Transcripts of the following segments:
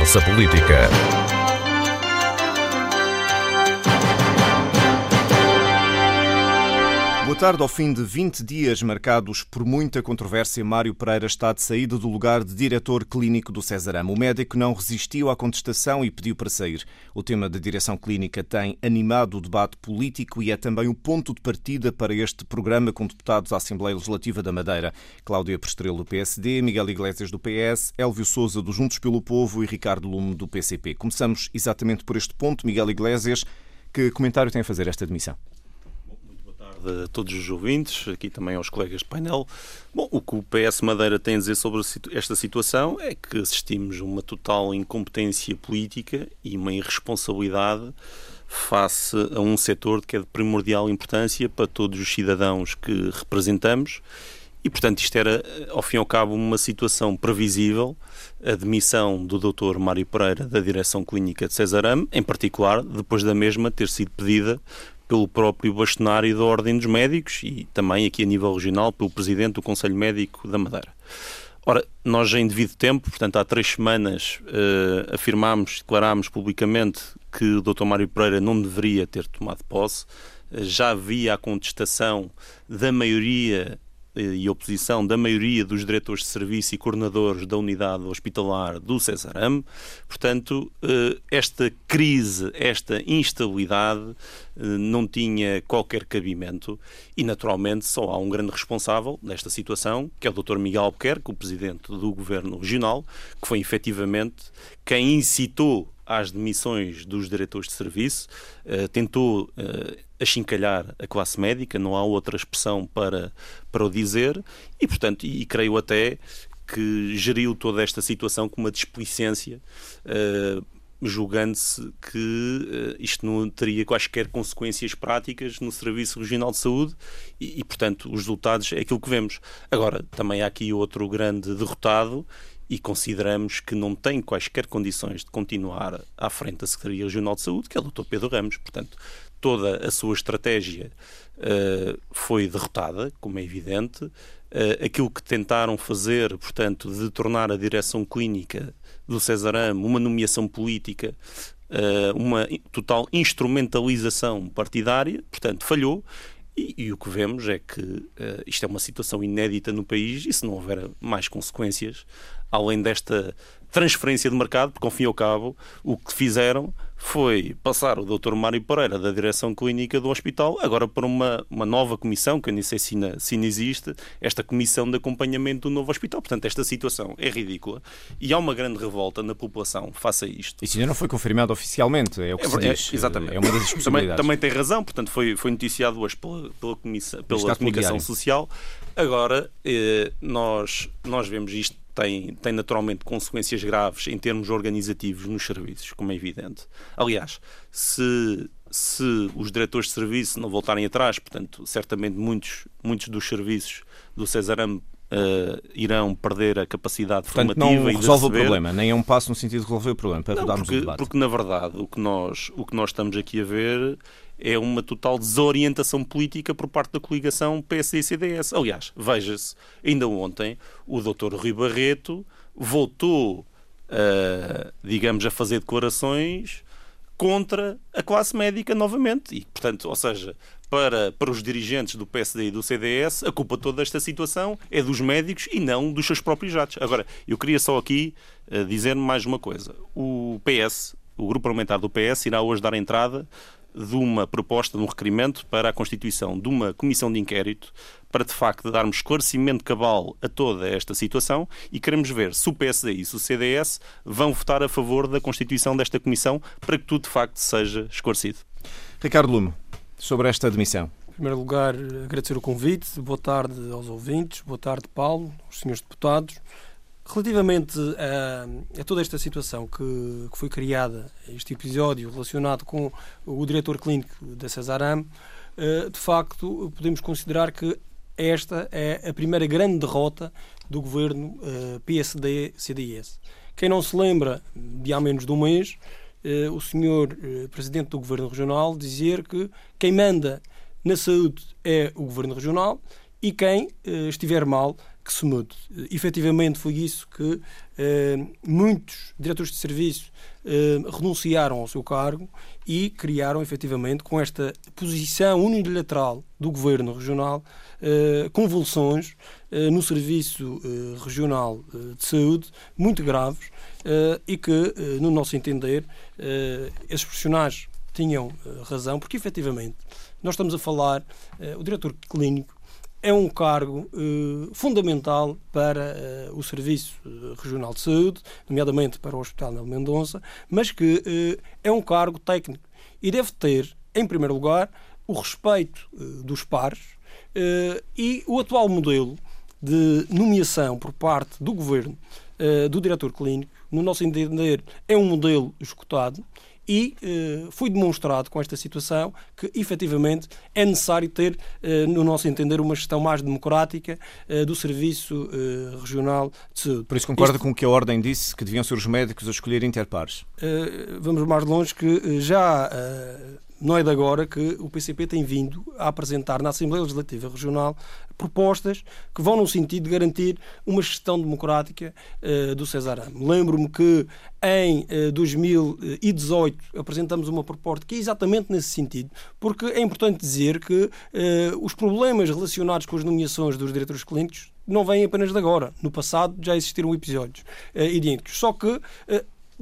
Conversa Política. Tarde. Ao fim de 20 dias marcados por muita controvérsia, Mário Pereira está de saída do lugar de diretor clínico do Cesarama. O médico não resistiu à contestação e pediu para sair. O tema da direção clínica tem animado o debate político e é também o ponto de partida para este programa com deputados à Assembleia Legislativa da Madeira. Cláudia Prestrelo, do PSD, Miguel Iglesias, do PS, Elvio Souza, do Juntos pelo Povo e Ricardo Lume, do PCP. Começamos exatamente por este ponto. Miguel Iglesias, que comentário tem a fazer esta admissão? a todos os ouvintes, aqui também aos colegas de painel. Bom, o que o PS Madeira tem a dizer sobre esta situação é que assistimos a uma total incompetência política e uma irresponsabilidade face a um setor que é de primordial importância para todos os cidadãos que representamos e, portanto, isto era, ao fim e ao cabo, uma situação previsível, a demissão do Dr. Mário Pereira da Direção Clínica de Cesarame, em particular, depois da mesma ter sido pedida pelo próprio bastonário da Ordem dos Médicos e também aqui a nível regional pelo Presidente do Conselho Médico da Madeira. Ora, nós em devido tempo, portanto há três semanas, uh, afirmámos, declarámos publicamente que o Dr. Mário Pereira não deveria ter tomado posse. Uh, já havia a contestação da maioria e oposição da maioria dos diretores de serviço e coordenadores da unidade hospitalar do Cesarame. Portanto, eh, esta crise, esta instabilidade eh, não tinha qualquer cabimento e, naturalmente, só há um grande responsável nesta situação, que é o Dr. Miguel Albuquerque, o Presidente do Governo Regional, que foi efetivamente quem incitou às demissões dos diretores de serviço, uh, tentou uh, achincalhar a classe médica, não há outra expressão para, para o dizer, e portanto, e, creio até que geriu toda esta situação com uma displicência, uh, julgando-se que isto não teria quaisquer consequências práticas no Serviço Regional de Saúde e, e, portanto, os resultados é aquilo que vemos. Agora, também há aqui outro grande derrotado e consideramos que não tem quaisquer condições de continuar à frente da Secretaria Regional de Saúde, que é o Dr. Pedro Ramos. Portanto, toda a sua estratégia uh, foi derrotada, como é evidente. Uh, aquilo que tentaram fazer, portanto, de tornar a direção clínica do Cesarame uma nomeação política, uh, uma total instrumentalização partidária, portanto, falhou. E, e, o que vemos é que uh, isto é uma situação inédita no país e se não houver mais consequências, além desta transferência de mercado, porque ao fim e ao cabo o que fizeram foi passar o Dr. Mário Pereira da direção clínica do hospital agora para uma, uma nova comissão, que eu nem sei se ainda, se ainda existe, esta comissão de acompanhamento do novo hospital. Portanto, esta situação é ridícula e há uma grande revolta na população face a isto. Isso ainda não foi confirmado oficialmente, é o que é, se diz. É, exatamente. É uma das. Também, também tem razão, portanto, foi, foi noticiado hoje pela, pela, comissão, pela comunicação social. Agora, eh, nós, nós vemos isto tem, tem naturalmente consequências graves em termos organizativos nos serviços, como é evidente. Aliás, se, se os diretores de serviço não voltarem atrás, portanto, certamente muitos, muitos dos serviços do Cesarame Uh, irão perder a capacidade Portanto, formativa não resolve o problema, nem é um passo no sentido de resolver o problema, para não, porque, o debate. Porque, na verdade, o que, nós, o que nós estamos aqui a ver é uma total desorientação política por parte da coligação PSD e CDS. Aliás, veja-se, ainda ontem o Dr. Rui Barreto voltou, uh, digamos, a fazer declarações contra a classe médica novamente. E, portanto, ou seja, para, para os dirigentes do PSD e do CDS, a culpa toda desta situação é dos médicos e não dos seus próprios atos. Agora, eu queria só aqui uh, dizer mais uma coisa. O PS, o grupo parlamentar do PS, irá hoje dar entrada de uma proposta, de um requerimento para a constituição de uma comissão de inquérito para, de facto, darmos esclarecimento cabal a toda esta situação e queremos ver se o PSD e se o CDS vão votar a favor da constituição desta comissão para que tudo, de facto, seja esclarecido. Ricardo Lume, sobre esta admissão. Em primeiro lugar, agradecer o convite. Boa tarde aos ouvintes. Boa tarde, Paulo, aos senhores deputados. Relativamente a, a, toda esta situação que, que, foi criada, este episódio relacionado com o diretor clínico da Cesaram, eh, de facto podemos considerar que esta é a primeira grande derrota do governo eh, PSD-CDS. Quem não se lembra, de há menos de um mês, eh, o senhor presidente do governo regional dizer que quem manda na saúde é o governo regional e quem estiver mal que se mude. efetivamente foi isso que muitos diretores de serviço renunciaram ao seu cargo e criaram efetivamente com esta posição unilateral do governo regional convulsões no serviço regional de saúde muito graves e que, no nosso entender, esses profissionais tinham razão, porque efetivamente nós estamos a falar, o diretor clínico é um cargo uh, fundamental para uh, o Serviço Regional de Saúde, nomeadamente para o Hospital de Mendonça, mas que é um cargo técnico. E deve ter, em primeiro lugar, o respeito dos pares e o atual modelo de nomeação por parte do Governo do diretor clínico, no nosso entender, é um modelo escutado e eh, foi demonstrado com esta situação que efetivamente é necessário ter, eh, no nosso entender, uma gestão mais democrática eh, do Serviço Regional de Saúde. Por isso concorda Isto... com o que a Ordem disse, que deviam ser os médicos a escolher interpares? vamos mais longe que já não é de agora que o PCP tem vindo a apresentar na Assembleia Legislativa Regional propostas que vão no sentido de garantir uma gestão democrática uh, do Cesarame. Lembro-me que em uh, 2018 apresentamos uma proposta que é exatamente nesse sentido, porque é importante dizer que uh, os problemas relacionados com as nomeações dos diretores clínicos não vêm apenas de agora. No passado já existiram episódios idênticos. Só que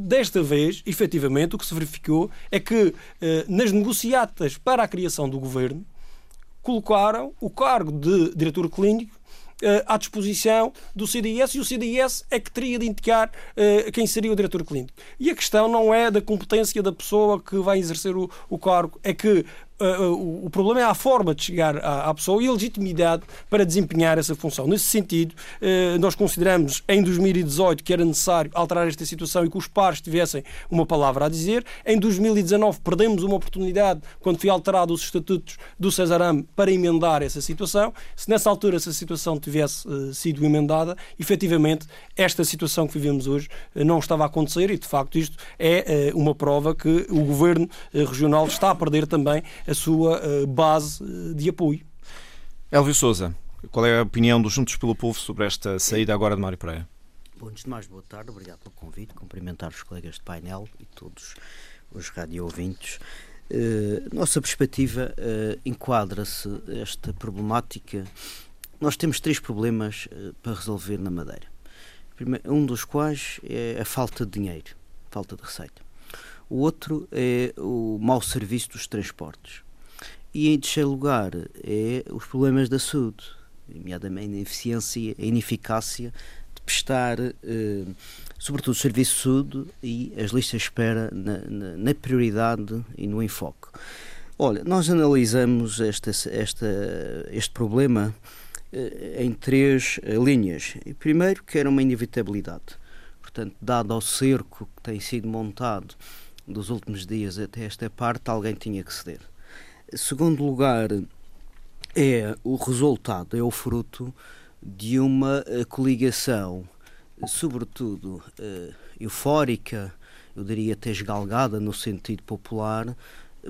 Desta vez, efetivamente, o que se verificou é que eh, nas negociatas para a criação do governo colocaram o cargo de diretor clínico eh, à disposição do CDS e o CDS é que teria de indicar uh, quem seria o diretor clínico. E a questão não é da competência da pessoa que vai exercer o, o cargo, é que Uh, o problema é a forma de chegar à, à, pessoa e a legitimidade para desempenhar essa função. Nesse sentido, uh, nós consideramos em 2018 que era necessário alterar esta situação e que os pares tivessem uma palavra a dizer. Em 2019 perdemos uma oportunidade quando foi alterado os estatutos do Cesarame para emendar essa situação. Se nessa altura essa situação tivesse uh, sido emendada, efetivamente esta situação que vivemos hoje não estava a acontecer e de facto isto é uma prova que o governo regional está a perder também a sua uh, base eh, de apoio. Elvio Souza, qual é a opinião dos Juntos pelo Povo sobre esta saída agora de Mário Pereira? Bom, antes de mais, boa tarde, obrigado pelo convite, cumprimentar os colegas de painel e todos os radio-ouvintes. Uh, nossa perspectiva uh, enquadra-se esta problemática. Nós temos três problemas uh, para resolver na Madeira. Primeiro, um dos quais é a falta de dinheiro, falta de receita. O outro é o mau serviço dos transportes. E em terceiro lugar é os problemas da saúde, nomeadamente a ineficiência, a ineficácia de prestar, eh, sobretudo, o serviço de saúde e as listas de espera na, na, na prioridade e no enfoque. Olha, nós analisamos esta, esta, este problema eh, em três eh, linhas. Primeiro, que era uma inevitabilidade. Portanto, dado ao cerco que tem sido montado dos últimos dias até esta parte, alguém tinha que ceder. Segundo lugar, é o resultado, é o fruto de uma eh, coligação, sobretudo uh, eufórica, eu diria até esgalgada no sentido popular,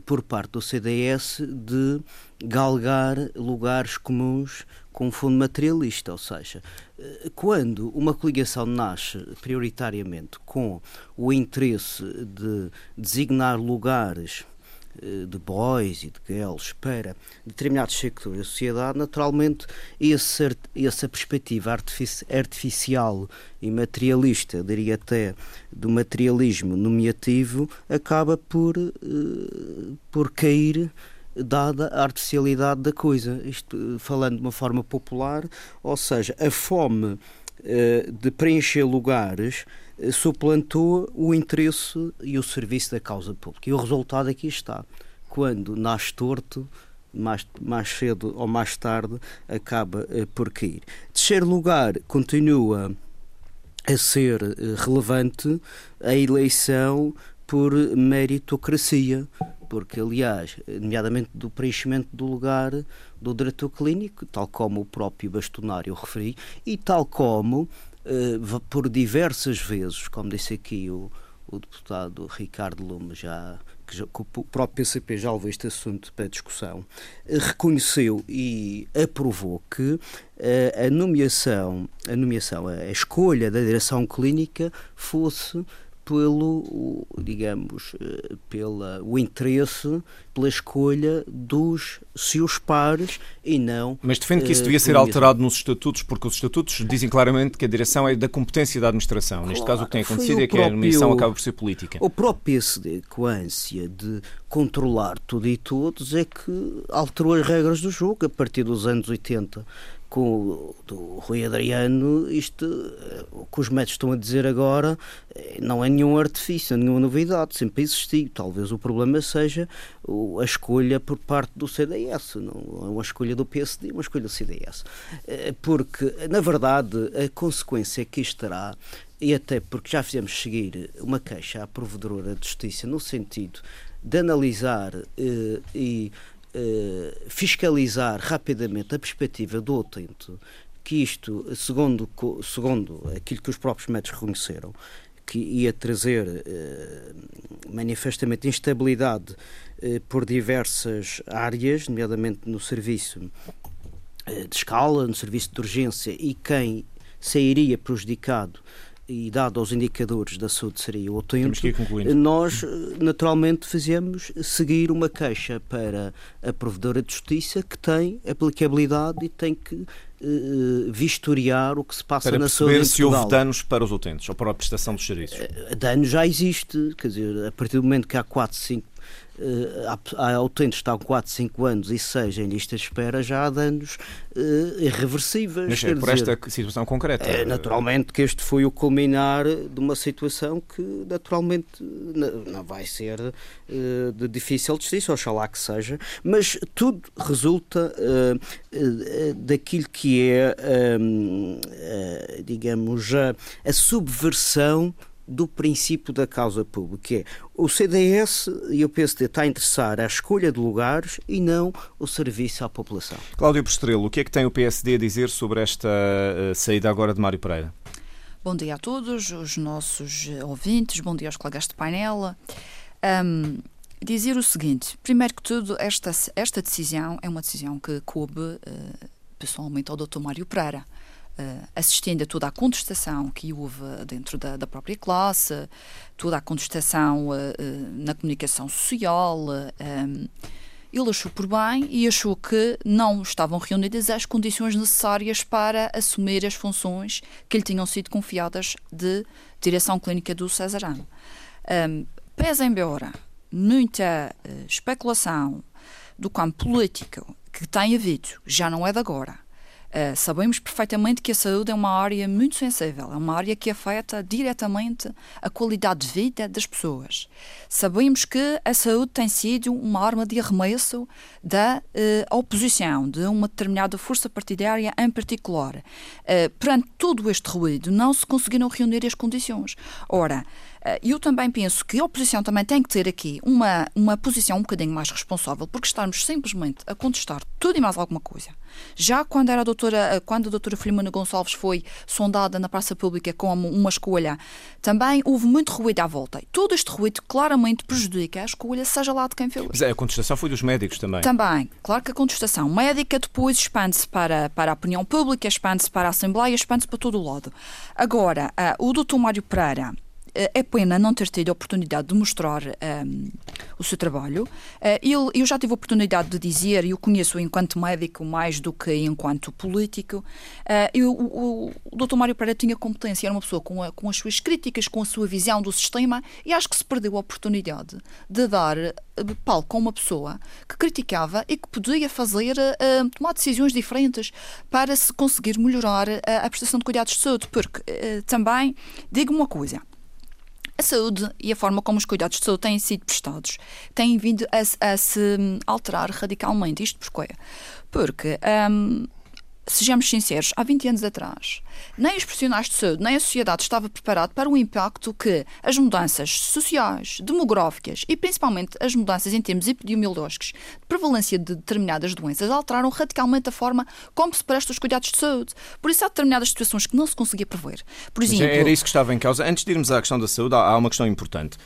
por parte do CDS de galgar lugares comuns com fundo materialista, ou seja, eh, quando uma coligação nasce prioritariamente com o interesse de designar lugares eh, de boys e de girls para determinados sectores da sociedade, naturalmente esse, essa perspectiva artificial e materialista, diria até do materialismo nomeativo, acaba por, uh, por cair dada a artificialidade da coisa. Isto falando de uma forma popular, ou seja, a fome uh, de preencher lugares suplantou o interesse e o serviço da causa pública. E o resultado aqui está. Quando nasce torto, mais, mais cedo ou mais tarde, acaba eh, por cair. Terceiro lugar, continua a ser eh, relevante a eleição por meritocracia, porque, aliás, nomeadamente do preenchimento do lugar do diretor clínico, tal como o próprio bastonário referi, e tal como uh, por diversas vezes, como disse aqui o, o deputado Ricardo Lume já que, já, que o próprio PCP já levou este assunto para discussão, reconheceu e aprovou que a nomeação, a nomeação, a escolha da direção clínica fosse pelo, digamos, eh, pela, o interesse, pela escolha dos seus pares e não. Mas defende que isso devia ser alterado nos estatutos, porque os estatutos dizem claramente que a direção é da competência da administração. Claro, Neste caso, o que tem acontecido é que próprio, a nomeação acaba por ser política. O próprio PSD, com a ânsia de controlar tudo e todos, é que alterou as regras do jogo a partir dos anos 80 com o do Rui Adriano, isto, o que os médicos estão a dizer agora eh, não é nenhum artifício, nenhuma novidade, sempre existiu. Talvez o problema seja a escolha por parte do CDS, não é uma escolha do PSD, uma escolha do CDS. Eh, porque, na verdade, a consequência que isto terá e até porque já fizemos seguir uma queixa à Provedora de Justiça no sentido de analisar eh, e eh, fiscalizar rapidamente a perspectiva do utente, que isto, segundo, segundo aquilo que os próprios médicos reconheceram, que ia trazer eh, manifestamente instabilidade eh, por diversas áreas, nomeadamente no serviço de escala, no serviço de urgência, e quem sairia prejudicado e dado aos indicadores da saúde seria o tempo, nós naturalmente fizemos seguir uma queixa para a Provedora de Justiça que tem aplicabilidade e tem que uh, vistoriar o que se passa para na saúde Para se houve danos para os utentes ou para a prestação dos serviços. Uh, dano já existe, quer dizer, a partir do momento que há 4, 5 uh, há, utentes que estão 4, 5 anos e 6 em lista de espera, já há danos uh, irreversíveis. Mas é por dizer, esta situação concreta? É, naturalmente que este foi o culminar de uma situação que naturalmente não vai ser uh, de difícil justiça, oxalá que seja, mas tudo resulta uh, daquilo que é, digamos, a, a subversão do princípio da causa pública, que é o CDS e o PSD está a interessar a escolha de lugares e não o serviço à população. Cláudio Postrelo, o que é que tem o PSD a dizer sobre esta uh, saída agora de Mário Pereira? Bom dia a todos, os nossos ouvintes, bom dia aos colegas de painel. Um, dizer o seguinte, primeiro que tudo, esta, esta decisão é uma decisão que coube uh, pessoalmente ao Dr. Mário Pereira. Uh, assistindo a toda a contestação que houve dentro da, da própria classe, toda a contestação uh, uh, na comunicação social. Um, ele achou por bem e achou que não estavam reunidas as condições necessárias para assumir as funções que lhe tinham sido confiadas de direção clínica do Cesarano. Um, pese embora muita especulação do campo político que tem havido, já não é de agora, Uh, sabemos perfeitamente que a saúde é uma área muito sensível, é uma área que afeta diretamente a qualidade de vida das pessoas. Sabemos que a saúde tem sido uma arma de arremesso da uh, oposição, de uma determinada força partidária em particular. Uh, perante todo este ruído, não se conseguiram reunir as condições. Ora, eh, eu também penso que a oposição também tem que ter aqui uma, uma posição um bocadinho mais responsável, porque estarmos simplesmente a contestar tudo e mais alguma coisa. Já quando, era a doutora, eh, quando a doutora Filomena Gonçalves foi sondada na praça pública como uma escolha, também houve muito ruído à volta. Todo este ruído claramente prejudica a escolha, seja lá de quem for. Mas a contestação foi dos médicos também. Também. Claro que a contestação médica depois expande-se para, para a opinião pública, expande-se para a Assembleia, expande-se para todo o lado. Agora, uh, o doutor Mário Pereira é pena não ter tido a oportunidade de mostrar um, o seu trabalho. Uh, eu, eu, já tive a oportunidade de dizer, e eu conheço enquanto médico mais do que enquanto político, uh, eu, o, o Dr. Mário Pereira tinha competência, era uma pessoa com, a, com as suas críticas, com a sua visão do sistema, e acho que se perdeu a oportunidade de dar palco a uma pessoa que criticava e que podia fazer, uh, tomar decisões diferentes para se conseguir melhorar a prestação de cuidados de saúde, porque também, digo uma coisa, a saúde e a forma como os cuidados de saúde têm sido prestados têm vindo a, a se alterar radicalmente. Isto porquê? Porque um, sejamos sinceros, há 20 anos atrás, nem os profissionais de saúde, nem a sociedade estava preparado para o impacto que as mudanças sociais, demográficas e principalmente as mudanças em termos epidemiológicos de prevalência de determinadas doenças alteraram radicalmente a forma como se presta os cuidados de saúde. Por isso há determinadas situações que não se conseguia prever. Por exemplo, era isso que estava em causa. Antes de irmos à questão da saúde, há uma questão importante.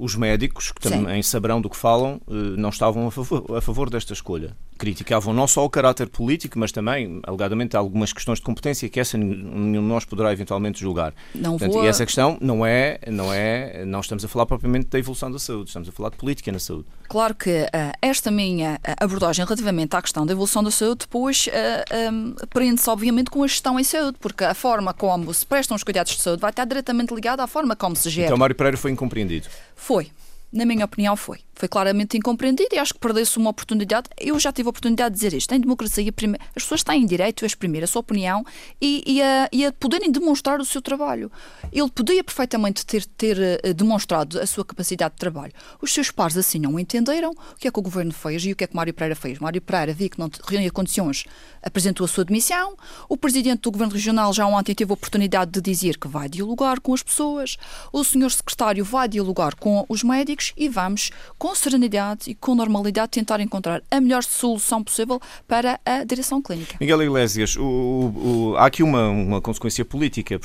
os médicos, que também Sim. saberão do que falam, eh, não estavam a favor, a favor desta escolha. Criticavam não só o caráter político, mas também, alegadamente, algumas questões de competência que essa nenhum de nós poderá eventualmente julgar. Não Portanto, vou... E essa questão não é, não é, não estamos a falar propriamente da evolução da saúde, estamos a falar de política na saúde. Claro que uh, esta minha abordagem relativamente à questão da evolução da saúde depois uh, um, prende-se, obviamente, com a gestão em saúde, porque a forma como se prestam os cuidados de saúde vai estar diretamente ligada à forma como se gera. Então, Mário Pereira foi incompreendido. Foi. Na minha opinião, foi. Foi claramente incompreendido e acho que perdeu-se uma oportunidade. Eu já tive a oportunidade de dizer isto. Em democracia, as pessoas têm direito a exprimir a sua opinião e, e, a, e a poderem demonstrar o seu trabalho. Ele podia perfeitamente ter, ter uh, demonstrado a sua capacidade de trabalho. Os seus pares assim não entenderam o que é que o governo fez e o que é que Mário Pereira fez. Mário Pereira viu que não reunia condições, apresentou a sua demissão. O presidente do governo regional já ontem teve a oportunidade de dizer que vai dialogar com as pessoas. O senhor secretário vai dialogar com os médicos e vamos, serenidade e com normalidade, tentar encontrar a melhor solução possível para a direção clínica. Miguel Iglesias, o, o, há aqui uma, uma consequência política.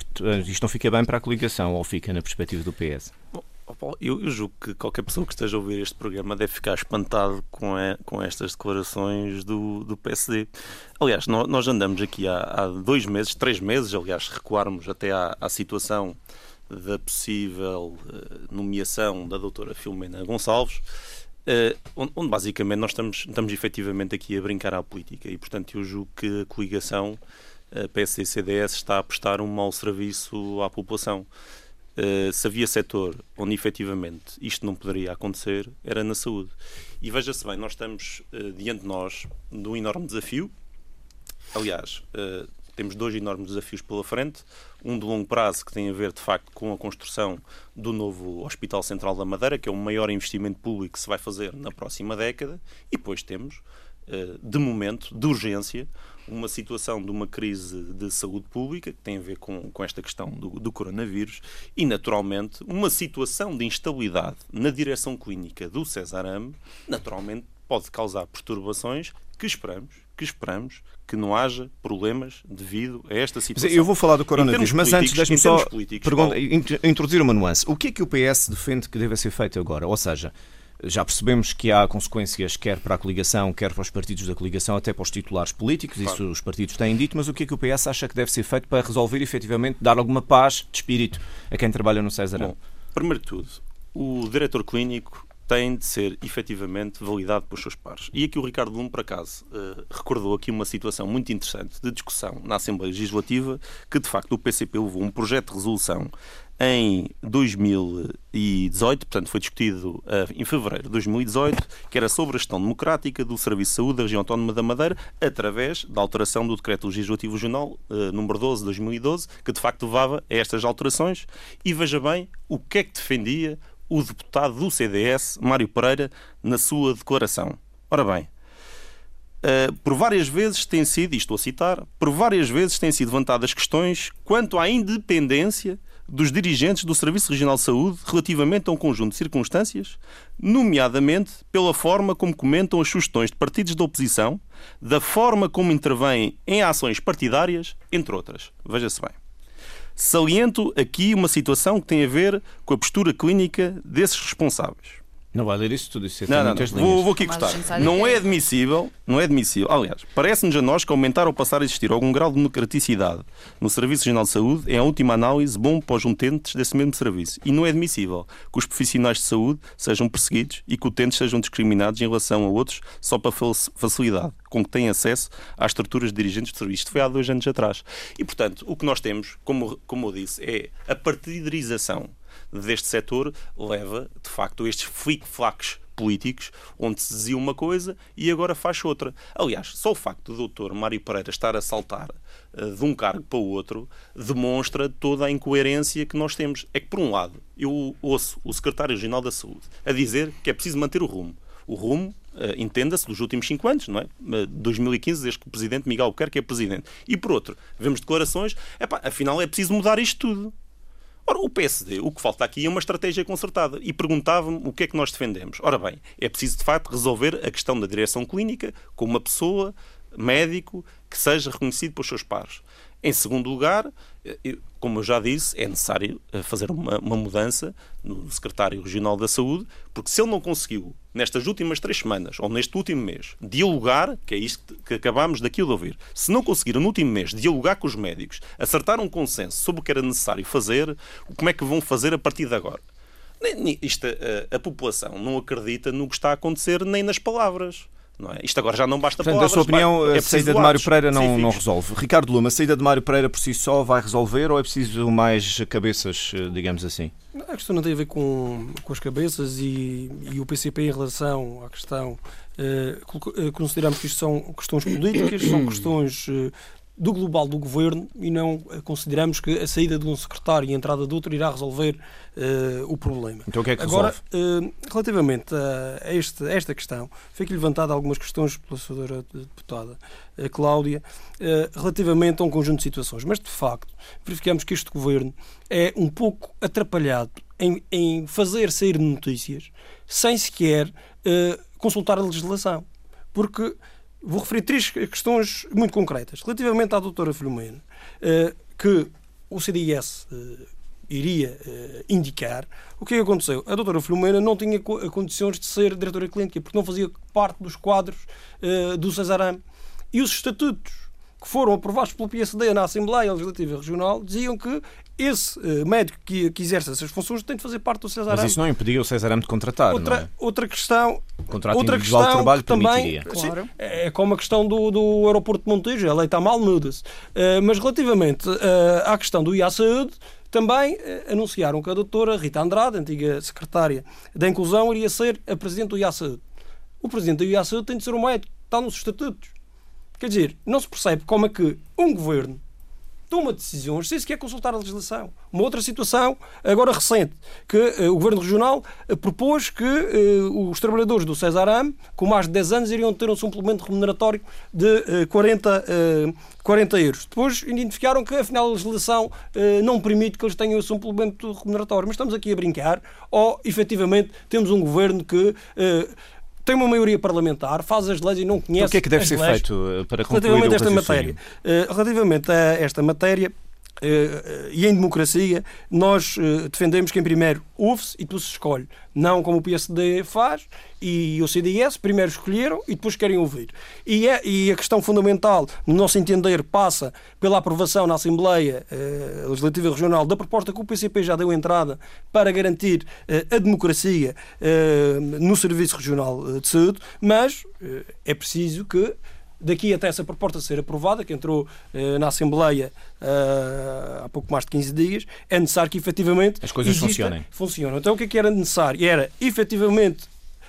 Isto não fica bem para a coligação ou fica na perspectiva do PS? Bom, eu, eu, julgo que qualquer pessoa que esteja a ouvir este programa deve ficar espantado com, a, com estas declarações do, do PSD. Aliás, nós, nós andamos aqui há, há, dois meses, três meses, aliás, recuarmos até à, à situação da possível uh, nomeação da doutora Filomena Gonçalves, uh, onde, basicamente nós estamos, estamos efetivamente aqui a brincar à política e, portanto, eu julgo que a coligação uh, PSD-CDS está a prestar um mau serviço à população. Uh, se havia setor onde efetivamente isto não poderia acontecer, era na saúde. E veja-se bem, nós estamos uh, diante de nós de um enorme desafio. Aliás, uh, temos dois enormes desafios pela frente. Um de longo prazo, que tem a ver, de facto, com a construção do novo Hospital Central da Madeira, que é o maior investimento público que se vai fazer na próxima década. E depois temos, eh, de momento, de urgência, uma situação de uma crise de saúde pública, que tem a ver com, com esta questão do, do coronavírus, e, naturalmente, uma situação de instabilidade na direção clínica do César Ame, naturalmente, pode causar perturbações que esperamos que esperamos que não haja problemas devido a esta situação. Eu vou falar do coronavírus, mas antes deixe-me só pergunta, introduzir uma nuance. O que é que o PS defende que deve ser feito agora? Ou seja, já percebemos que há consequências quer para a coligação, quer para os partidos da coligação, até para os titulares políticos, claro. isso os partidos têm dito, mas o que é que o PS acha que deve ser feito para resolver efetivamente dar alguma paz de espírito a quem trabalha no César? Bom, primeiro de tudo, o diretor clínico tem de ser efetivamente validado pelos seus pares. E aqui o Ricardo Blum, por acaso, uh, recordou aqui uma situação muito interessante de discussão na Assembleia Legislativa, que de facto o PCP levou um projeto de resolução em 2018, portanto foi discutido uh, em fevereiro de 2018, que era sobre a gestão democrática do Serviço de Saúde da Região Autónoma da Madeira, através da alteração do Decreto Legislativo Regional uh, número 12 de 2012, que de facto levava a estas alterações. E veja bem o que é que defendia o deputado do CDS, Mário Pereira, na sua declaração. Ora bem, Uh, por várias vezes tem sido, e estou a citar, por várias vezes têm sido levantadas questões quanto à independência dos dirigentes do Serviço Regional de Saúde relativamente a um conjunto de circunstâncias, nomeadamente pela forma como comentam as sugestões de partidos da oposição, da forma como intervêm em ações partidárias, entre outras. Veja-se bem. Saliento aqui uma situação que tem a ver com a postura clínica desses responsáveis. Não vai ler isso tudo, isso é não, não, não. Vou, vou aqui gostar. Não é admissível, não é admissível. Aliás, parece-nos a nós que aumentar ou passar a existir algum grau de democraticidade no Serviço Regional de Saúde é, a última análise, bom para os utentes desse mesmo serviço. E não é admissível que os profissionais de saúde sejam perseguidos e que utentes sejam discriminados em relação a outros só para facilidade com que têm acesso às estruturas de dirigentes de serviço. Isto foi há dois anos atrás. E, portanto, o que nós temos, como, como eu disse, é a partidarização deste setor leva, de facto, a estes flic-flacs políticos, onde se dizia uma coisa e agora faz outra. Aliás, só o facto do doutor Mário Pereira estar a saltar uh, de um cargo para o outro demonstra toda a incoerência que nós temos. É que, por um lado, eu ouço o secretário regional da Saúde a dizer que é preciso manter o rumo. O rumo Uh, entenda-se, dos últimos cinco anos, não é? Uh, 2015, desde que o presidente Miguel Albuquerque é presidente. E por outro, vemos declarações, epá, afinal é preciso mudar isto tudo. Ora, o PSD, o que falta aqui é uma estratégia concertada. E perguntava-me o que é que nós defendemos. Ora bem, é preciso de facto resolver a questão da direção clínica com uma pessoa, médico, que seja reconhecido pelos seus pares. Em segundo lugar, como eu já disse, é necessário fazer uma, uma, mudança no secretário regional da Saúde, porque se ele não conseguiu, nestas últimas três semanas, ou neste último mês, dialogar, que é isto que acabámos daqui de ouvir, se não conseguiram no último mês dialogar com os médicos, acertar um consenso sobre o que era necessário fazer, como é que vão fazer a partir de agora? Isto, a, a população não acredita no que está a acontecer nem nas palavras. Não é? Isto agora já não basta Portanto, palavras. a sua opinião, é a saída de Mário Pereira não, não resolve. Ricardo Luma, a saída de Mário Pereira por si só vai resolver ou é preciso mais cabeças, digamos assim? A questão não tem a ver com, com as cabeças e, e o PCP em relação à questão. Eh, consideramos que isto são questões políticas, são questões eh, do global do governo e não consideramos que a saída de um secretário e a entrada de outro irá resolver uh, o problema. Então o que é que Agora, uh, relativamente a, este, a, esta questão, foi aqui levantada algumas questões pela senhora deputada uh, Cláudia, relativamente a um conjunto de situações, mas de facto verificamos que este governo é um pouco atrapalhado em, em fazer sair notícias sem sequer consultar a legislação. Porque Vou referir três questões muito concretas. Relativamente à doutora Filomena, eh, que o CDS eh, iria eh, indicar, o que aconteceu? A doutora Filomena não tinha condições de ser diretora clínica, porque não fazia parte dos quadros do Cesarame. E os estatutos que foram aprovados pelo PSD na Assembleia Legislativa Regional diziam que esse uh, médico que, que exerce essas funções tem de fazer parte do Cesarame. Mas isso não impedia o Cesarame de contratar, outra, não é? Outra questão... O contrato outra individual questão de trabalho também, permitiria. Claro. Sim, é como a questão do, do aeroporto de Montejo, a lei está mal, muda-se. Uh, mas relativamente uh, à questão do IA Saúde, também anunciaram que a doutora Rita Andrade, antiga secretária da Inclusão, iria ser a presidente do IA Saúde. O presidente do IA Saúde tem de ser um médico, está nos estatutos. Quer dizer, não se percebe como é que um governo toma decisões sem sequer consultar a legislação. Uma outra situação, agora recente, que uh, o Governo Regional uh, propôs que uh, os trabalhadores do Cesarame, com mais de 10 anos, iriam ter um suplemento remuneratório de 40, 40 euros. Depois identificaram que, afinal, a legislação não permite que eles tenham esse suplemento remuneratório. Mas estamos aqui a brincar, ou, efetivamente, temos um governo que tem uma maioria parlamentar, faz as leis e não conhece. Então, o que é que deve ser leis. feito eh, para concluir relativamente a esta matéria? Uh, relativamente a esta matéria, e em democracia, nós uh, defendemos que, em primeiro, ouve-se e depois se escolhe. Não como o PSD faz e o CDS, primeiro escolheram e depois querem ouvir. E, é, e a questão fundamental, no nosso entender, passa pela aprovação na Assembleia uh, Legislativa Regional da proposta que o PCP já deu entrada para garantir a democracia no Serviço Regional de Saúde, mas é preciso que daqui até essa proposta ser aprovada, que entrou uh, na Assembleia uh, há pouco mais de 15 dias, é necessário que efetivamente as coisas exista, funcionem. Funcionam. Então o que, é que era necessário? Era efetivamente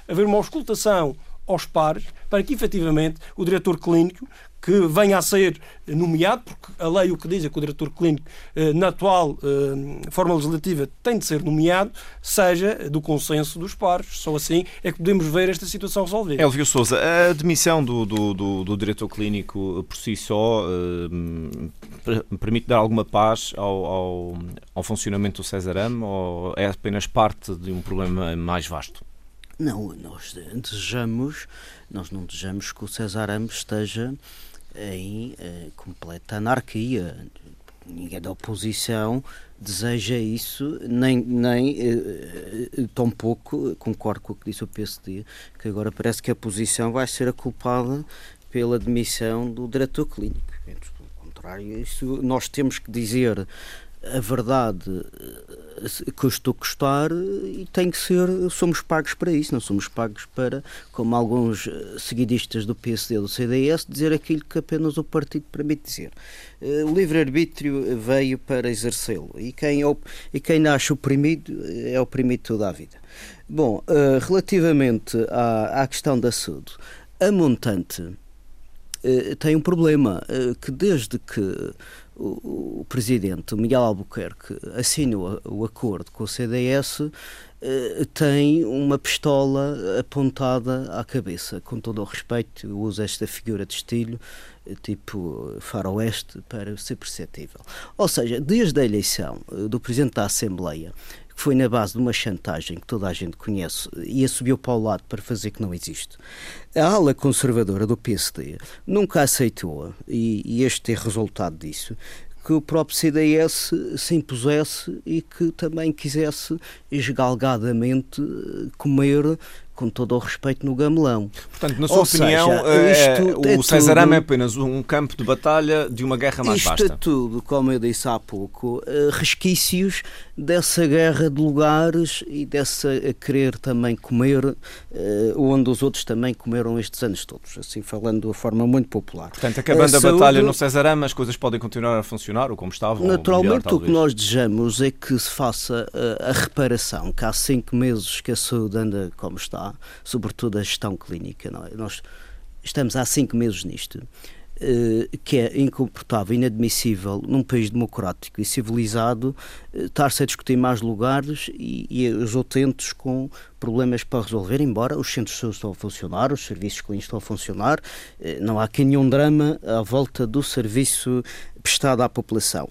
haver uma auscultação aos pares para que efetivamente o diretor clínico que venha a ser nomeado, porque a lei o que diz é que o diretor clínico, eh, na atual eh, forma legislativa, tem de ser nomeado, seja do consenso dos pares. Só assim é que podemos ver esta situação resolvida. Elvio Souza, a admissão do, do, do, do diretor clínico por si só eh, permite dar alguma paz ao, ao, ao funcionamento do Cesarame ou é apenas parte de um problema mais vasto? Não, nós desejamos, nós não desejamos que o César Ramos esteja em eh, completa anarquia. Ninguém da oposição deseja isso, nem, nem eh, eh, tão pouco, concordo com o que disse o PSD, que agora parece que a oposição vai ser a culpada pela demissão do diretor clínico. Pelo contrário, isso nós temos que dizer a verdade eh, custa o custar e tem que ser, somos pagos para isso, não somos pagos para, como alguns eh, seguidistas do PSD do CDS, dizer aquilo que apenas o partido permite dizer. Eh, o livre-arbítrio veio para exercê-lo e quem, é, e quem nasce oprimido é oprimido toda a vida. Bom, relativamente à, à questão da saúde, a montante tem um problema que desde que o, presidente, Miguel Albuquerque, assinou o acordo com o CDS, eh, tem uma pistola apontada à cabeça. Com todo o respeito, eu uso esta figura de estilo, eh, tipo faroeste, para ser perceptível. Ou seja, desde a eleição eh, do presidente da Assembleia, foi na base de uma chantagem que toda a gente conhece e a subiu para o lado para fazer que não existe. A ala conservadora do PSD nunca aceitou, e, e este é resultado disso, que o próprio CDS se impusesse e que também quisesse esgalgadamente comer com todo o respeito, no gamelão. Portanto, na sua Ou opinião, seja, é, é, o Cesarama é apenas um campo de batalha de uma guerra mais isto vasta? Isto é tudo, como eu disse há pouco, eh, resquícios dessa guerra de lugares e dessa a querer também comer, eh, onde os outros também comeram estes anos todos, assim falando de uma forma muito popular. Portanto, acabando a, a saúde, batalha no Cesarama, as coisas podem continuar a funcionar ou como estavam? Naturalmente, melhor, o que nós desejamos é que se faça a, a reparação, que há cinco meses que a saúde anda como está, sobretudo a gestão clínica. É? Nós estamos há cinco meses nisto. Uh, que é incomportável, inadmissível num país democrático e civilizado uh, estar-se a discutir mais lugares e, e, os utentes com problemas para resolver, embora os centros de saúde estão a funcionar, os serviços clínicos estão a funcionar, uh, não há aqui nenhum drama à volta do serviço prestado à população.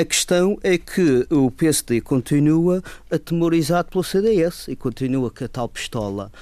A questão é que o PSD continua atemorizado pelo CDS e continua com a tal pistola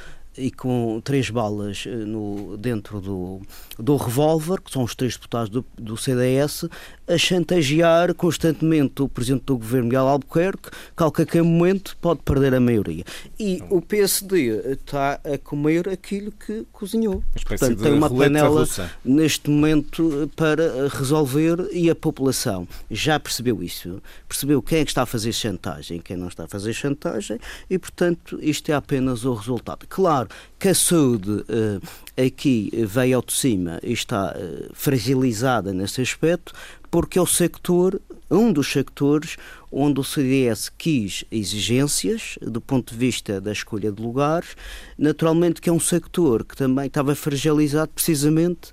e com três balas eh, no, dentro do, do revólver, que são os três deputados do, do CDS, a chantagear constantemente o Presidente do Governo, Miguel Albuquerque, que a qualquer momento pode perder a maioria. E o PSD está a comer aquilo que cozinhou. Portanto, tem uma panela russa. neste momento para resolver e a população já percebeu isso, percebeu quem é que está a fazer chantagem, quem não está a fazer chantagem e, portanto, isto é apenas o resultado. Claro que a saúde uh, aqui veio ao de cima e está uh, fragilizada nesse aspecto, porque é o sector, um dos sectores onde o CDS quis exigências do ponto de vista da escolha de lugares, naturalmente que é um sector que também estava fragilizado precisamente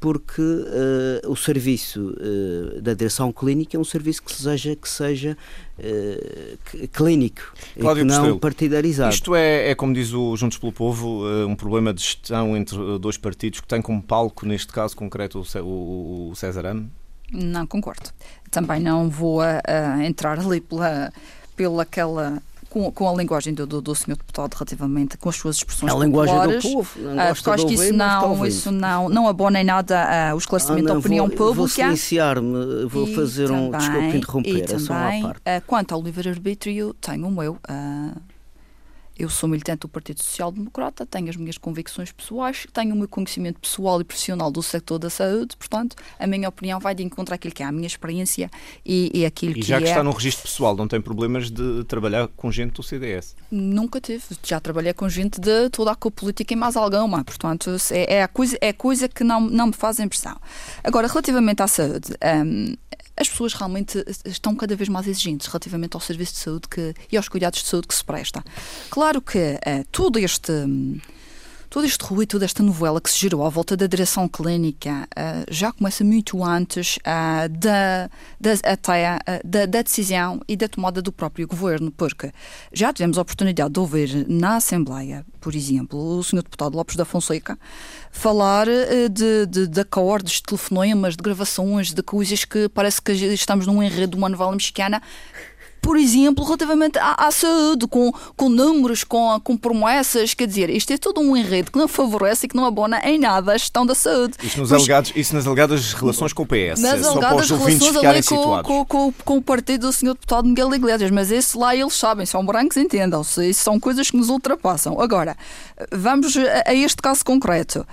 porque uh, o serviço uh, da direção clínica é um serviço que seja, que seja uh, clínico Cláudio e que não partidarizado. Isto é, é, como diz o Juntos pelo Povo, um problema de gestão entre dois partidos que tem como palco, neste caso concreto, o, o, o César Ame? Não concordo. Também não vou a, a entrar ali pela, pela aquela com, com, a linguagem do, do, do senhor deputado relativamente com as suas expressões a linguagem do povo uh, porque acho que isso não isso não não abona em nada uh, o esclarecimento ah, não, da opinião vou, pública. vou silenciar-me vou e fazer também, um desculpe interromper e é também, uh, quanto ao livre-arbítrio tenho o meu eu sou militante do Partido Social Democrata, tenho as minhas convicções pessoais, tenho o meu conhecimento pessoal e profissional do setor da saúde, portanto, a minha opinião vai de encontro àquilo que é a minha experiência e, e aquilo e que é... E já que está no registro pessoal, não tem problemas de trabalhar com gente do CDS? Nunca tive. Já trabalhei com gente de toda a política e mais alguma, portanto, é, é, a coisa, é a coisa que não, não me faz impressão. Agora, relativamente à saúde, um, as pessoas realmente estão cada vez mais exigentes relativamente ao serviço de saúde que, e aos cuidados de saúde que se presta. Claro que uh, todo este. Um, todo este ruído, toda esta novela que se gerou à volta da direção clínica uh, já começa muito antes uh, da, da, até, uh, da, da, decisão e da tomada do próprio governo, porque já tivemos a oportunidade de ouvir na Assembleia, por exemplo, o Sr. Deputado Lopes da Fonseca falar de, de, de de telefonemas, de gravações, de coisas que parece que estamos num enredo de uma novela mexicana por exemplo, relativamente à, à, saúde, com, com números, com, com promessas, quer dizer, isto é todo um enredo que não favorece e que não abona em nada a gestão da saúde. Isso, nos pois, alegados, isso nas alegadas relações com o PS, nas só os ouvintes ficarem com. Com, com, com, o partido do Sr. Deputado Miguel Iglesias, mas esse lá eles sabem, são brancos, entendam-se, isso são coisas que nos ultrapassam. Agora, vamos a, a este caso concreto.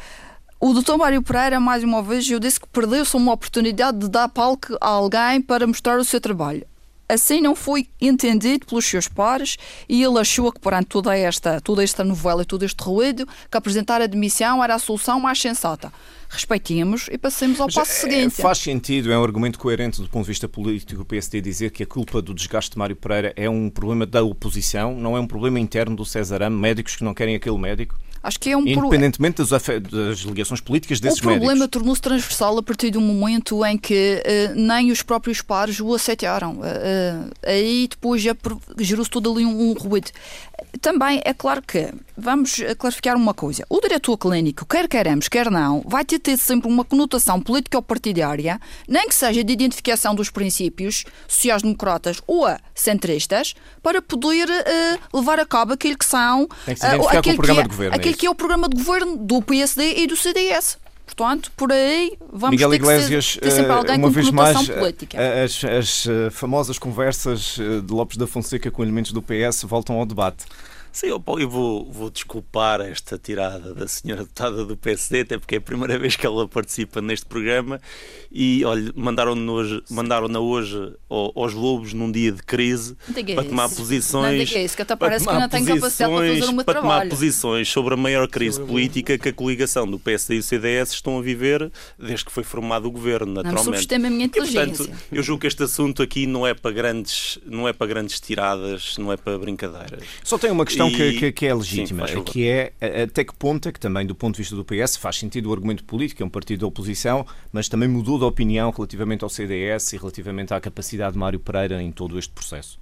O doutor Mário Pereira, mais uma vez, eu disse que perdeu-se uma oportunidade de dar palco a alguém para mostrar o seu trabalho assim não foi entendido pelos seus pares e ele achou que perante toda esta, toda esta novela e todo este ruído, que apresentar a demissão era a solução mais sensata. Respeitemos e passemos ao Mas passo é, seguinte. Faz sentido, é um argumento coerente do ponto de vista político do PSD dizer que a culpa do desgaste de Mário Pereira é um problema da oposição, não é um problema interno do César Ame, médicos que não querem aquele médico? Acho que é um Independentemente das, das ligações políticas desses médicos. O problema tornou-se transversal a partir do momento em que uh, nem os próprios pares o aceitaram. Uh, uh, aí depois já gerou-se todo ali um, um ruído. Também é claro que, vamos clarificar uma coisa, o diretor clínico, quer queremos, quer não, vai ter, ter sempre uma conotação política ou partidária, nem que seja de identificação dos princípios sociais-democratas ou centristas, para poder levar a cabo aquilo que são... Tem que se identificar com o programa é, de governo. É aquilo que é o programa de governo do PSD e do CDS. Portanto, por aí vamos Miguel ter Iglesias, que ter sempre eh, alguém uma com vez mais, política. as, as, famosas conversas de Lopes da Fonseca com elementos do PS voltam ao debate. Sim, eu, Paulo, eu vou, vou desculpar esta tirada da senhora deputada do PSD, até porque é a primeira vez que ela participa neste programa. E, olha, mandaram-na hoje, mandaram hoje ao- aos lobos num dia de crise Não diga para tomar isso. posições. Não diga isso, que até para parece que tomar não tenho capacidade para fazer o meu para tomar posições sobre a maior crise política que a coligação do PSD e o CDS estão a viver desde que foi formado o governo, Não me naturalmente. subestime a minha E, portanto, inteligência. eu julgo que este assunto aqui não é para grandes, não é para grandes tiradas, não é para brincadeiras. Só tem uma questão que, E- que- que é legítima, Sim, que é a- até que ponto é que também do ponto de vista do PS faz sentido o argumento político, é um partido da oposição, mas também mudou de opinião relativamente ao CDS e relativamente à capacidade de Mário Pereira em todo este processo.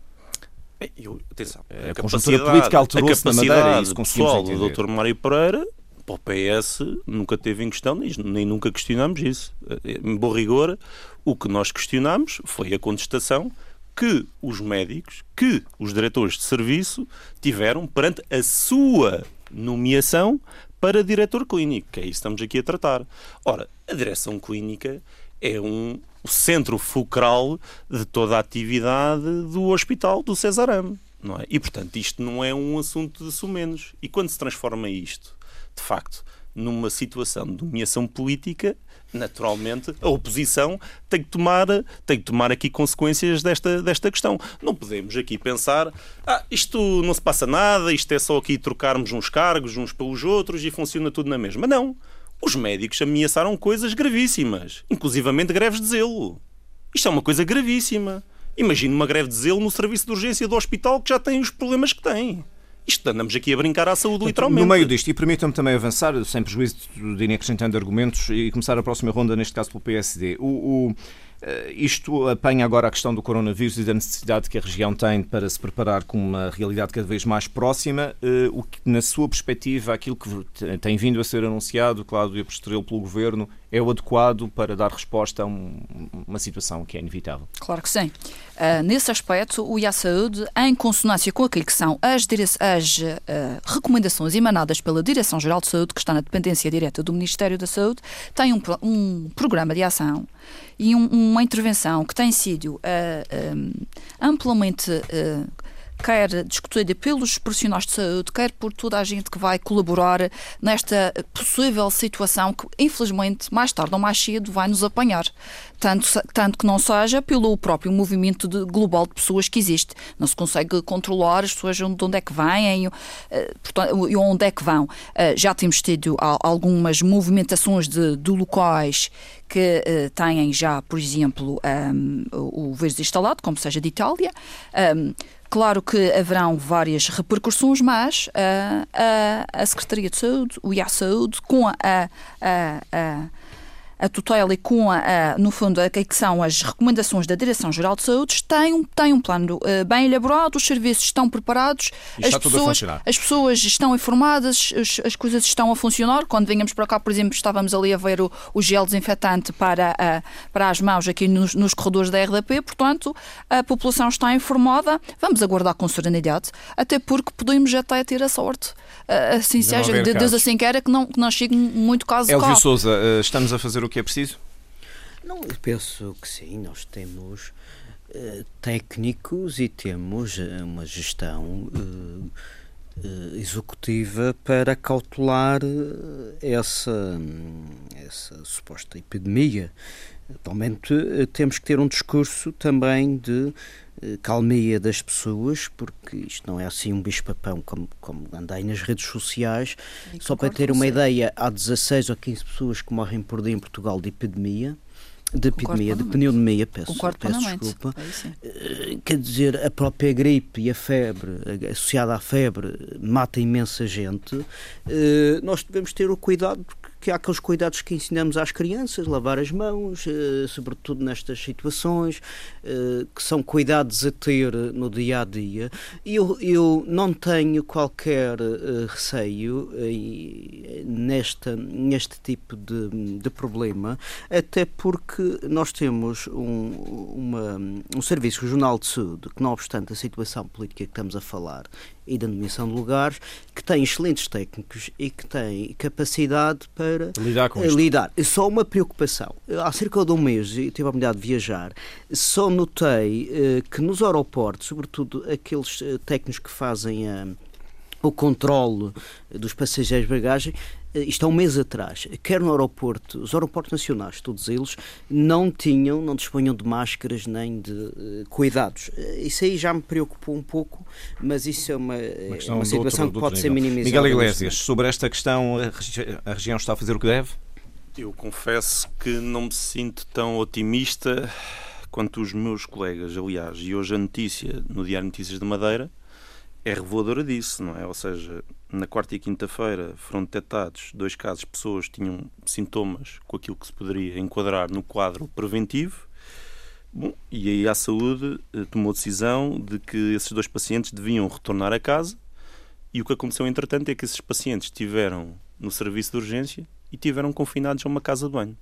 Bem, eu, atenção, A conjuntura política alterou-se na Madeira, isso pessoal do. Dr. Mário Pereira para o PS nunca teve em questão, nem, nem nunca questionámos isso. Eh, Em bom rigor, o que nós questionámos foi a contestação que os médicos, que os diretores de serviço tiveram perante a sua nomeação para diretor clínico, que é isso que estamos aqui a tratar. Ora, a direção clínica é um centro fulcral de toda a atividade do hospital do Cesarame. É? E, portanto, isto não é um assunto de sumenos. E quando se transforma isto, de facto, numa situação de nomeação política, naturalmente a oposição tem que tomar, tem que tomar aqui consequências desta, desta questão. Não podemos aqui pensar, ah, isto não se passa nada, isto é só aqui trocarmos uns cargos uns pelos outros e funciona tudo na mesma. Não. Os médicos ameaçaram coisas gravíssimas, inclusivamente greves de zelo. Isto é uma coisa gravíssima. Imagine uma greve de zelo no serviço de urgência do hospital que já tem os problemas que tem. Isto andamos aqui a brincar à saúde, literalmente. No meio disto, e permitam-me também avançar, sem prejuízo de irem acrescentando argumentos, e começar a próxima ronda, neste caso pelo PSD. O, o, eh, isto apanha agora a questão do coronavírus e da necessidade que a região tem para se preparar com uma realidade cada vez mais próxima. Eh, O que, na sua perspectiva, aquilo que te- tem vindo a ser anunciado, claro, e a posterior pelo Governo, é o adequado para dar resposta a um- uma situação que é inevitável? Claro que sim. Ah, nesse aspecto, o IA Saúde, em consonância com aquilo que são as, as, ah, recomendações emanadas pela Direção-Geral de Saúde, que está na dependência direta do Ministério da Saúde, tem um, um programa de ação e um- uma intervenção que tem sido ah, amplamente quer discutida pelos profissionais de saúde, quer por toda a gente que vai colaborar nesta possível situação que, infelizmente, mais tarde ou mais cedo vai nos apanhar. Tanto, tanto que não seja pelo próprio movimento de- global de pessoas que existe. Não se consegue controlar as pessoas de onde é que vêm eh, e onde é que vão. Eh, Já temos tido al- algumas movimentações de, de locais que eh, têm já, por exemplo, ehm, o vírus instalado, como seja de Itália. Ehm, Claro que haverão várias repercussões, mas ah, a, a Secretaria de Saúde, o IA Saúde, com a, a, a, a tutela e com, a, a, no fundo, a, que são as recomendações da Direção-Geral de Saúde, tem um, tem um plano ah, bem elaborado, os serviços estão preparados, as pessoas, as pessoas estão informadas, as, as coisas estão a funcionar. Quando vinhamos para cá, por exemplo, estávamos ali a ver o, o gel desinfetante para, a, para as mãos aqui nos, nos corredores da RDP, portanto, a população está informada. Vamos aguardar com serenidade, até porque podemos até ter a sorte, assim seja, de Deus casos. assim queira, que não, que não chegue muito caso Elvio. Souza, eh, estamos a fazer o que é preciso? Não, penso que sim, nós temos eh, técnicos e temos eh, uma gestão eh, eh, executiva para cautelar essa, hum, essa suposta epidemia. Atualmente eh, temos que ter um discurso também de eh, calmia das pessoas, porque isto não é assim um bicho-papão como, como anda aí nas redes sociais. E Só para ter uma ideia, há 16 ou 15 pessoas que morrem por dia em Portugal de epidemia. De epidemia, de pneumonia, peço, peço desculpa. Eh, Quer dizer, a própria gripe e a febre associada à febre mata imensa gente. Nós devemos ter o cuidado, porque que há aqueles cuidados que ensinamos às crianças, lavar as mãos, eh, sobretudo nestas situações, eh, que são cuidados a ter no dia a dia. Eu, eu não tenho qualquer eh, receio nesta, neste tipo de, de problema, até porque nós temos um, uma, um Serviço Regional de Saúde que, não obstante a situação política que estamos a falar e da nomeação de lugares, que tem excelentes técnicos e que tem capacidade para para lidar com isto. lidar. Só uma preocupação. Há cerca de um mês, eu tive a oportunidade de viajar, só notei que nos aeroportos, sobretudo aqueles técnicos que fazem a o controle dos passageiros de bagagem, eh, isto há um mês atrás, quer no aeroporto, os aeroportos nacionais, todos eles, não tinham, não dispunham de máscaras nem de uh, cuidados. Eh, isso aí já me preocupou um pouco, mas isso é uma, uma, uma situação outro, que pode ser minimizada. Miguel Iglesias, sobre esta questão, a, regi a região está a fazer o que deve? Eu confesso que não me sinto tão otimista quanto os meus colegas. Aliás, e hoje a notícia no Diário Notícias de Madeira é reveladora disso, não é? Ou seja, na quarta e quinta-feira foram detectados dois casos de pessoas que tinham sintomas com aquilo que se poderia enquadrar no quadro preventivo. Bom, e aí a saúde eh, tomou a decisão de que esses dois pacientes deviam retornar a casa e o que aconteceu entretanto é que esses pacientes estiveram no serviço de urgência e tiveram confinados a uma casa de banho.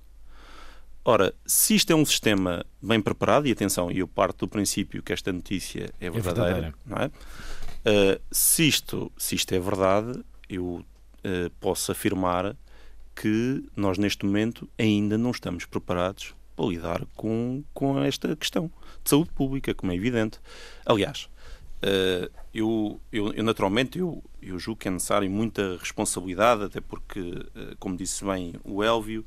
Ora, se isto é um sistema bem preparado, e atenção, eu parto do princípio que esta notícia é verdadeira, é verdadeira. não é? Uh, se, isto, se isto é verdade, eu uh, posso afirmar que nós, neste momento, ainda não estamos preparados para lidar com, com esta questão de saúde pública, como é evidente. Aliás, uh, eu, eu, eu, naturalmente eu, eu julgo que é necessário muita responsabilidade, até porque, como disse bem o Elvio,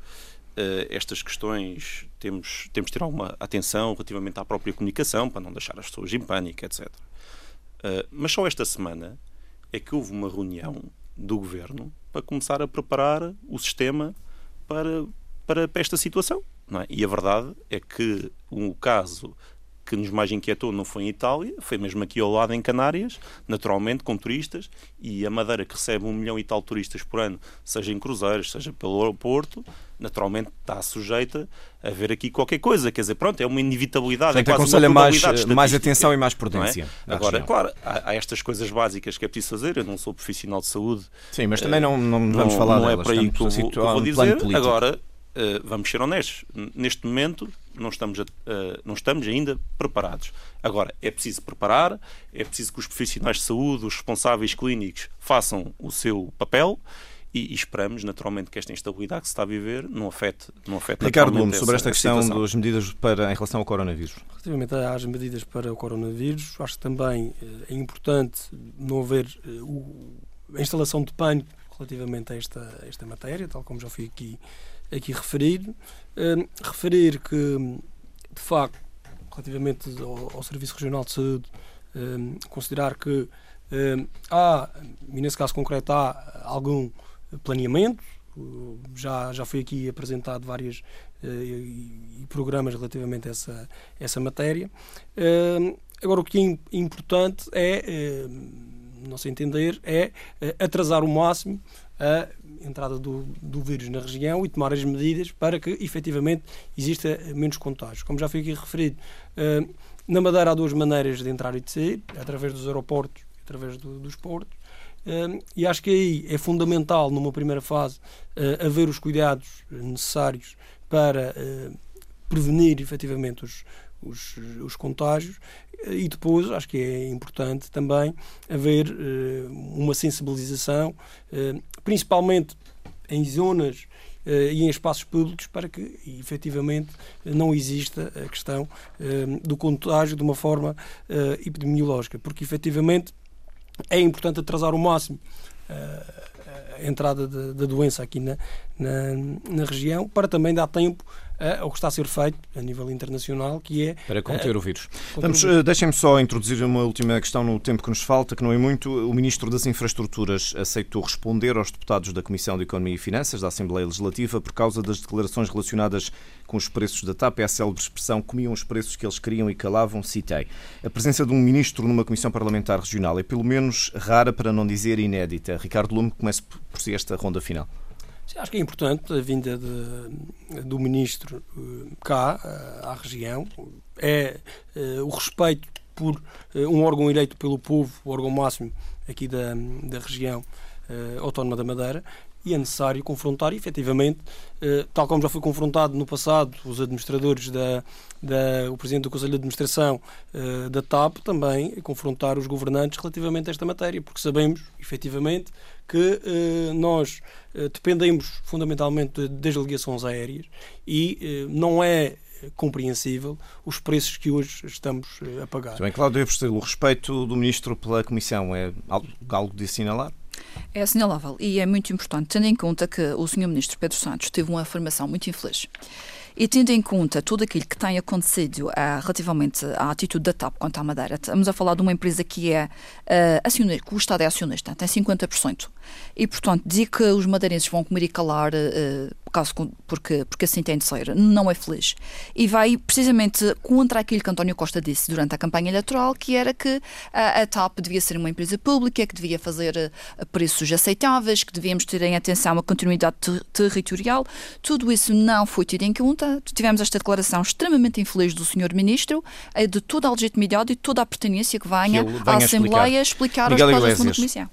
estas questões temos, temos de ter alguma atenção relativamente à própria comunicação, para não deixar as pessoas em pânico, etc. Uh, mas só esta semana é que houve uma reunião do governo para começar a preparar o sistema para, para, para esta situação. É? E a verdade é que o caso que nos mais inquietou não foi em Itália, foi mesmo aqui ao lado em Canárias, naturalmente com turistas, e a Madeira que recebe um milhão e tal turistas por ano, seja em cruzeiros, seja pelo aeroporto, naturalmente está sujeita a ver aqui qualquer coisa. Quer dizer, pronto, é uma inevitabilidade. Portanto, é aconselha mais, mais atenção e mais prudência. É? Agora, região. claro, há, há, estas coisas básicas que é preciso fazer. Eu não sou profissional de saúde. Sim, mas também não, não vamos falar não é delas. é para aí que eu, que eu vou dizer. Agora, uh, vamos ser honestos. Neste momento, não estamos, a, não estamos ainda preparados. Agora, é preciso preparar, é preciso que os profissionais de saúde, os responsáveis clínicos, façam o seu papel e, e, esperamos naturalmente que esta instabilidade que se está a viver não afete, não afete Ricardo Lume, sobre esta questão situação. das medidas para, em relação ao coronavírus. Relativamente às medidas para o coronavírus, acho que também eh, é importante não haver eh, o, a instalação de pânico relativamente a esta, a esta matéria, tal como já fui aqui, aqui referido. Uh, referir que, de facto, relativamente ao, ao Serviço Regional de Saúde, uh, considerar que uh, há, e nesse caso concreto, há algum planeamento. Já, já foi aqui apresentado vários uh, programas relativamente a essa, essa matéria. Uh, agora, o que é importante é, uh, nosso entender, é atrasar o máximo a entrada do, do vírus na região e tomar as medidas para que efetivamente exista menos contágios. Como já foi aqui referido, na Madeira há duas maneiras de entrar e de sair, através dos aeroportos através do, dos portos e acho que aí é fundamental, numa primeira fase, uh, haver os cuidados necessários para uh, prevenir efetivamente os, os, os, contágios. E depois acho que é importante também haver uh, uma sensibilização, principalmente em zonas e em espaços públicos para que efetivamente não exista a questão do contágio de uma forma epidemiológica, porque efetivamente é importante atrasar o máximo eh, a entrada da doença aqui na, na, na, região, para também dar tempo ao que está a ser feito a nível internacional, que é... Para conter uh, o vírus. Vamos, uh, deixem-me só introduzir uma última questão no tempo que nos falta, que não é muito. O Ministro das Infraestruturas aceitou responder aos deputados da Comissão de Economia e Finanças da Assembleia Legislativa por causa das declarações relacionadas com os preços da TAP. É a célebre expressão comiam os preços que eles queriam e calavam, citei. A presença de um Ministro numa Comissão Parlamentar Regional é pelo menos rara, para não dizer inédita. Ricardo Lume, comece por si esta ronda final. Acho que é importante a vinda de, do ministro eh, cá, eh, à região. É, é o respeito por um órgão eleito pelo povo, o órgão máximo aqui da, da região autónoma da Madeira, e é necessário confrontar, efetivamente, tal como já foi confrontado no passado os administradores, da, da o Presidente do Conselho de Administração da TAP, também confrontar os governantes relativamente a esta matéria, porque sabemos, efetivamente, que eh, nós dependemos fundamentalmente das ligações aéreas e não é compreensível os preços que hoje estamos a pagar. Bem, Cláudio o respeito do Ministro pela Comissão é algo, algo de assinalar? É assinalável e é muito importante, tendo em conta que o Sr. Ministro Pedro Santos teve uma afirmação muito infeliz. E tendo em conta tudo aquilo que tem acontecido uh, relativamente à atitude da TAP quanto à Madeira, estamos a falar de uma empresa que é uh, acionista, que o Estado é acionista, tem 50%. E, portanto, dizer que os madeirenses vão comer e calar uh, caso, porque, porque assim tem de ser, não é feliz. E vai precisamente contra aquilo que António Costa disse durante a campanha eleitoral, que era que a, a TAP devia ser uma empresa pública, que devia fazer uh, preços aceitáveis, que devíamos ter em atenção a continuidade ter territorial. Tudo isso não foi tido em conta. Tivemos esta declaração extremamente infeliz do Sr. Ministro, eh, de toda a legitimidade e toda a pertinência que venha à Assembleia explicar, explicar as coisas da Comissão.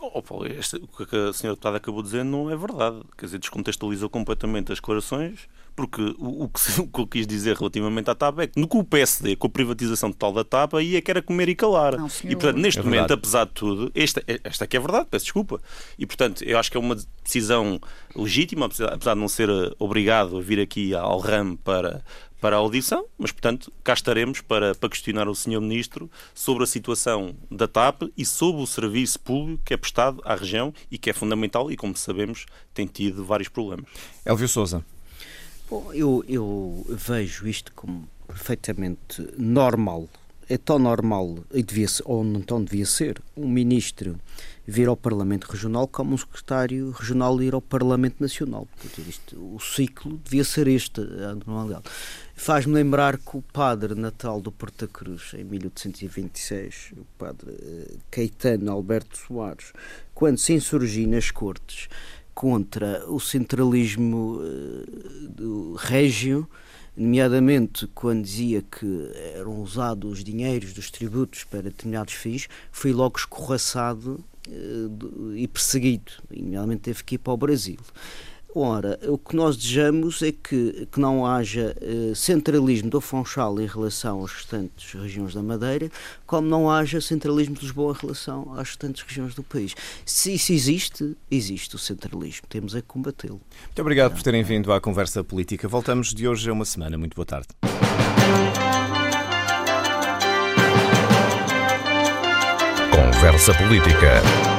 Oh, Paulo, este, o que a senhora deputada acabou de dizer não é verdade. Quer dizer, descontextualizou completamente as declarações, porque o, o, que, o que eu quis dizer relativamente à TAP é que no que o PSD, com a privatização total da TAP, aí é que era comer e calar. Não, e, portanto, neste é momento, apesar de tudo, esta, esta aqui é verdade, peço desculpa. E, portanto, eu acho que é uma decisão legítima, apesar de não ser obrigado a vir aqui ao RAM para para a audição, mas, portanto, cá estaremos para, para questionar o Sr. Ministro sobre a situação da TAP e sobre o serviço público que é prestado à região e que é fundamental e, como sabemos, tem tido vários problemas. Elvio Souza. Bom, eu, eu vejo isto como perfeitamente normal. É tão normal, e devia ser, ou não tão devia ser, um ministro vir ao Parlamento Regional como um secretário regional ir ao Parlamento Nacional. Isto, o ciclo devia ser este, a normalidade. Faz-me lembrar que o padre natal do Porta Cruz, em 1826, o padre eh, Caetano Alberto Soares, quando se insurgiu nas cortes contra o centralismo uh, do régio, nomeadamente quando dizia que eram usados os dinheiros dos tributos para determinados fins, foi logo escorraçado e perseguido, e nomeadamente teve que ir para o Brasil. Ora, o que nós desejamos é que, que não haja uh, centralismo do Funchal em relação às restantes regiões da Madeira, como não haja centralismo de Lisboa em relação às restantes regiões do país. Se isso existe, existe o centralismo. Temos é que combatê-lo. Muito obrigado por terem vindo à conversa política. Voltamos de hoje a uma semana. Muito boa tarde. Conversa Política.